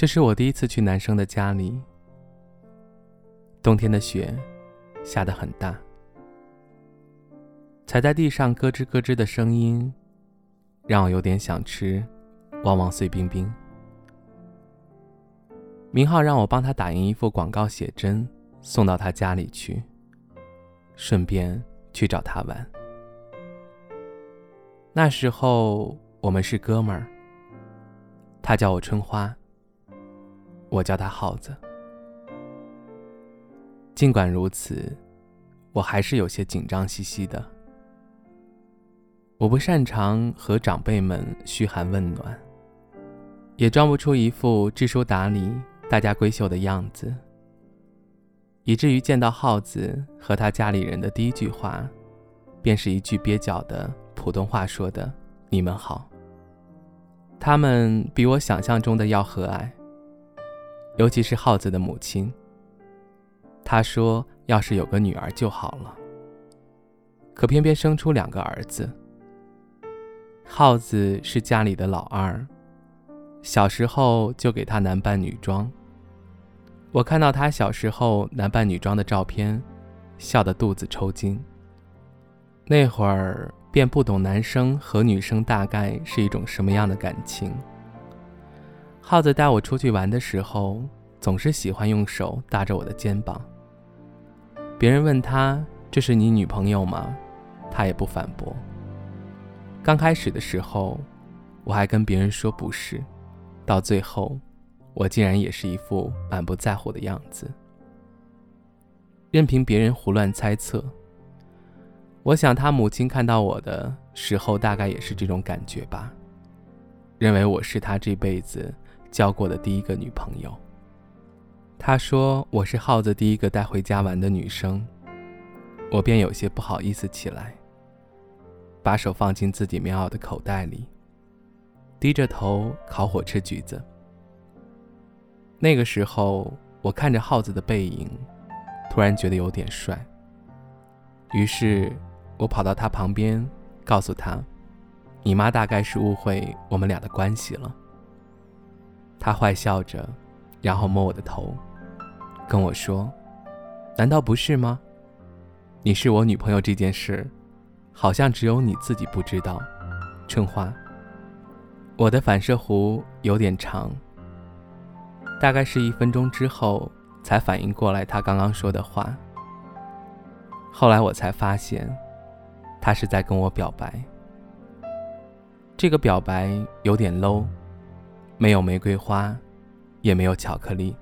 这是我第一次去男生的家里。冬天的雪下得很大，踩在地上咯吱咯吱的声音，让我有点想吃旺旺碎冰冰。明浩让我帮他打印一副广告写真，送到他家里去，顺便去找他玩。那时候我们是哥们儿，他叫我春花。我叫他耗子。尽管如此，我还是有些紧张兮兮的。我不擅长和长辈们嘘寒问暖，也装不出一副知书达理、大家闺秀的样子，以至于见到耗子和他家里人的第一句话，便是一句蹩脚的普通话说的“你们好”。他们比我想象中的要和蔼。尤其是耗子的母亲。他说：“要是有个女儿就好了。”可偏偏生出两个儿子。耗子是家里的老二，小时候就给他男扮女装。我看到他小时候男扮女装的照片，笑得肚子抽筋。那会儿便不懂男生和女生大概是一种什么样的感情。耗子带我出去玩的时候，总是喜欢用手搭着我的肩膀。别人问他：“这是你女朋友吗？”他也不反驳。刚开始的时候，我还跟别人说不是，到最后，我竟然也是一副满不在乎的样子，任凭别人胡乱猜测。我想他母亲看到我的时候，大概也是这种感觉吧，认为我是他这辈子。交过的第一个女朋友。他说我是耗子第一个带回家玩的女生，我便有些不好意思起来，把手放进自己棉袄的口袋里，低着头烤火吃橘子。那个时候，我看着耗子的背影，突然觉得有点帅。于是，我跑到他旁边，告诉他：“你妈大概是误会我们俩的关系了。”他坏笑着，然后摸我的头，跟我说：“难道不是吗？你是我女朋友这件事，好像只有你自己不知道。”春花，我的反射弧有点长，大概是一分钟之后才反应过来他刚刚说的话。后来我才发现，他是在跟我表白。这个表白有点 low。没有玫瑰花，也没有巧克力，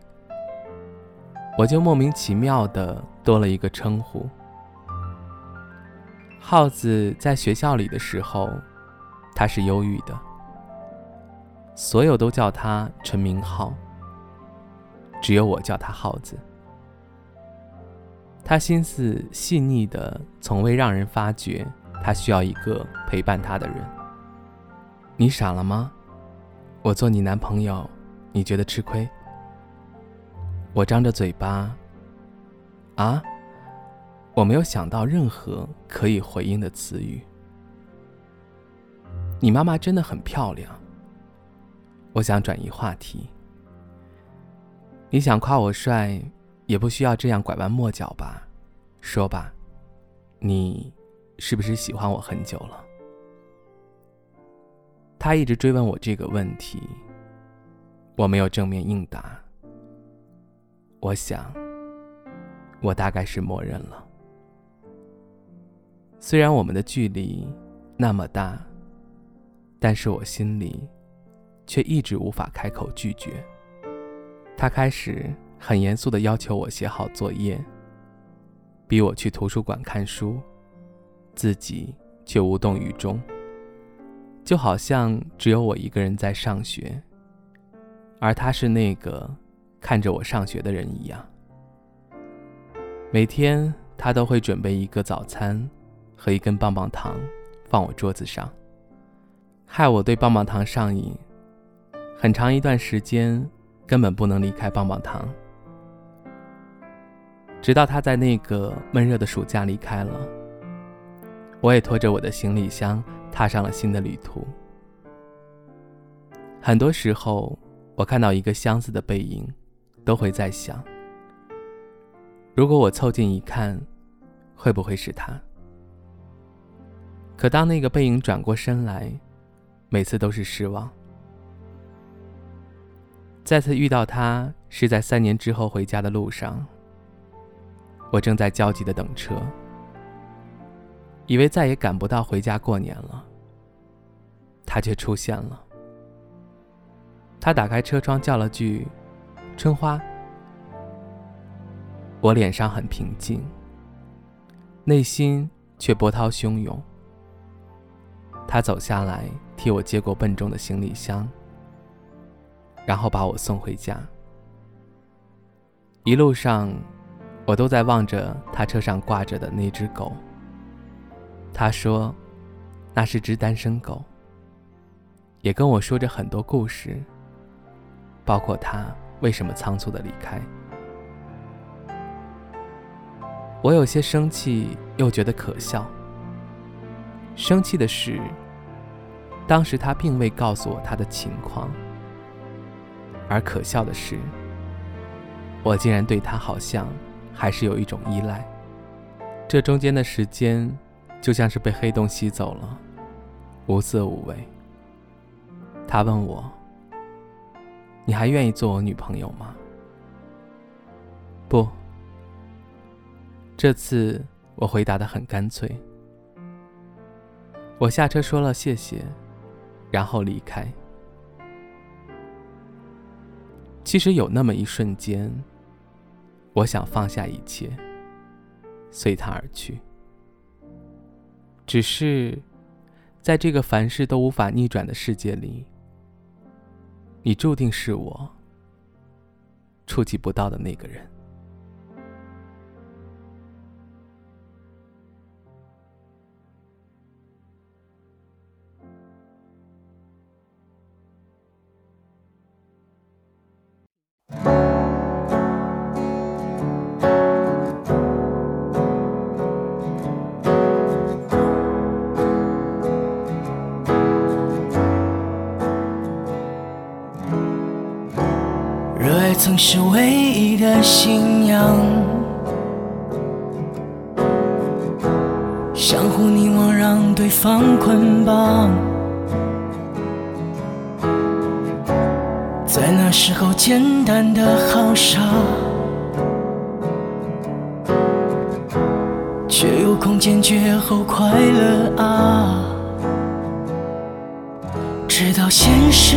我就莫名其妙的多了一个称呼。耗子在学校里的时候，他是忧郁的，所有都叫他陈明浩，只有我叫他耗子。他心思细腻的，从未让人发觉他需要一个陪伴他的人。你傻了吗？我做你男朋友，你觉得吃亏？我张着嘴巴，啊，我没有想到任何可以回应的词语。你妈妈真的很漂亮。我想转移话题。你想夸我帅，也不需要这样拐弯抹角吧？说吧，你是不是喜欢我很久了？他一直追问我这个问题，我没有正面应答。我想，我大概是默认了。虽然我们的距离那么大，但是我心里却一直无法开口拒绝。他开始很严肃地要求我写好作业，逼我去图书馆看书，自己却无动于衷，就好像只有我一个人在上学，而他是那个看着我上学的人一样。每天他都会准备一个早餐和一根棒棒糖放我桌子上，害我对棒棒糖上瘾，很长一段时间根本不能离开棒棒糖。直到他在那个闷热的暑假离开了，我也拖着我的行李箱踏上了新的旅途。很多时候，我看到一个箱子的背影，都会在想：如果我凑近一看，会不会是他？可当那个背影转过身来，每次都是失望。再次遇到他，是在三年之后回家的路上。我正在焦急的等车，以为再也赶不到回家过年了。他却出现了。他打开车窗叫了句：“春花。”我脸上很平静，内心却波涛汹涌。他走下来替我接过笨重的行李箱，然后把我送回家。一路上。我都在望着他车上挂着的那只狗。他说，那是只单身狗。也跟我说着很多故事，包括他为什么仓促的离开。我有些生气，又觉得可笑。生气的是，当时他并未告诉我他的情况；而可笑的是，我竟然对他好像……还是有一种依赖，这中间的时间就像是被黑洞吸走了，无色无味。他问我：“你还愿意做我女朋友吗？”不。这次我回答的很干脆。我下车说了谢谢，然后离开。其实有那么一瞬间。我想放下一切，随他而去。只是，在这个凡事都无法逆转的世界里，你注定是我触及不到的那个人。曾是唯一的信仰，相互凝望，让对方捆绑。在那时候，简单的好傻，却有空坚决后快乐啊！直到现实。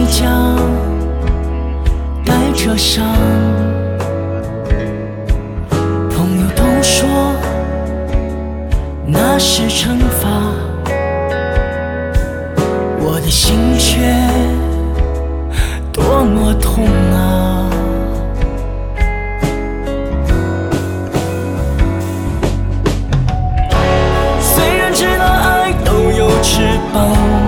回家，带着伤。朋友都说那是惩罚，我的心却多么痛啊！虽然知道爱都有翅膀。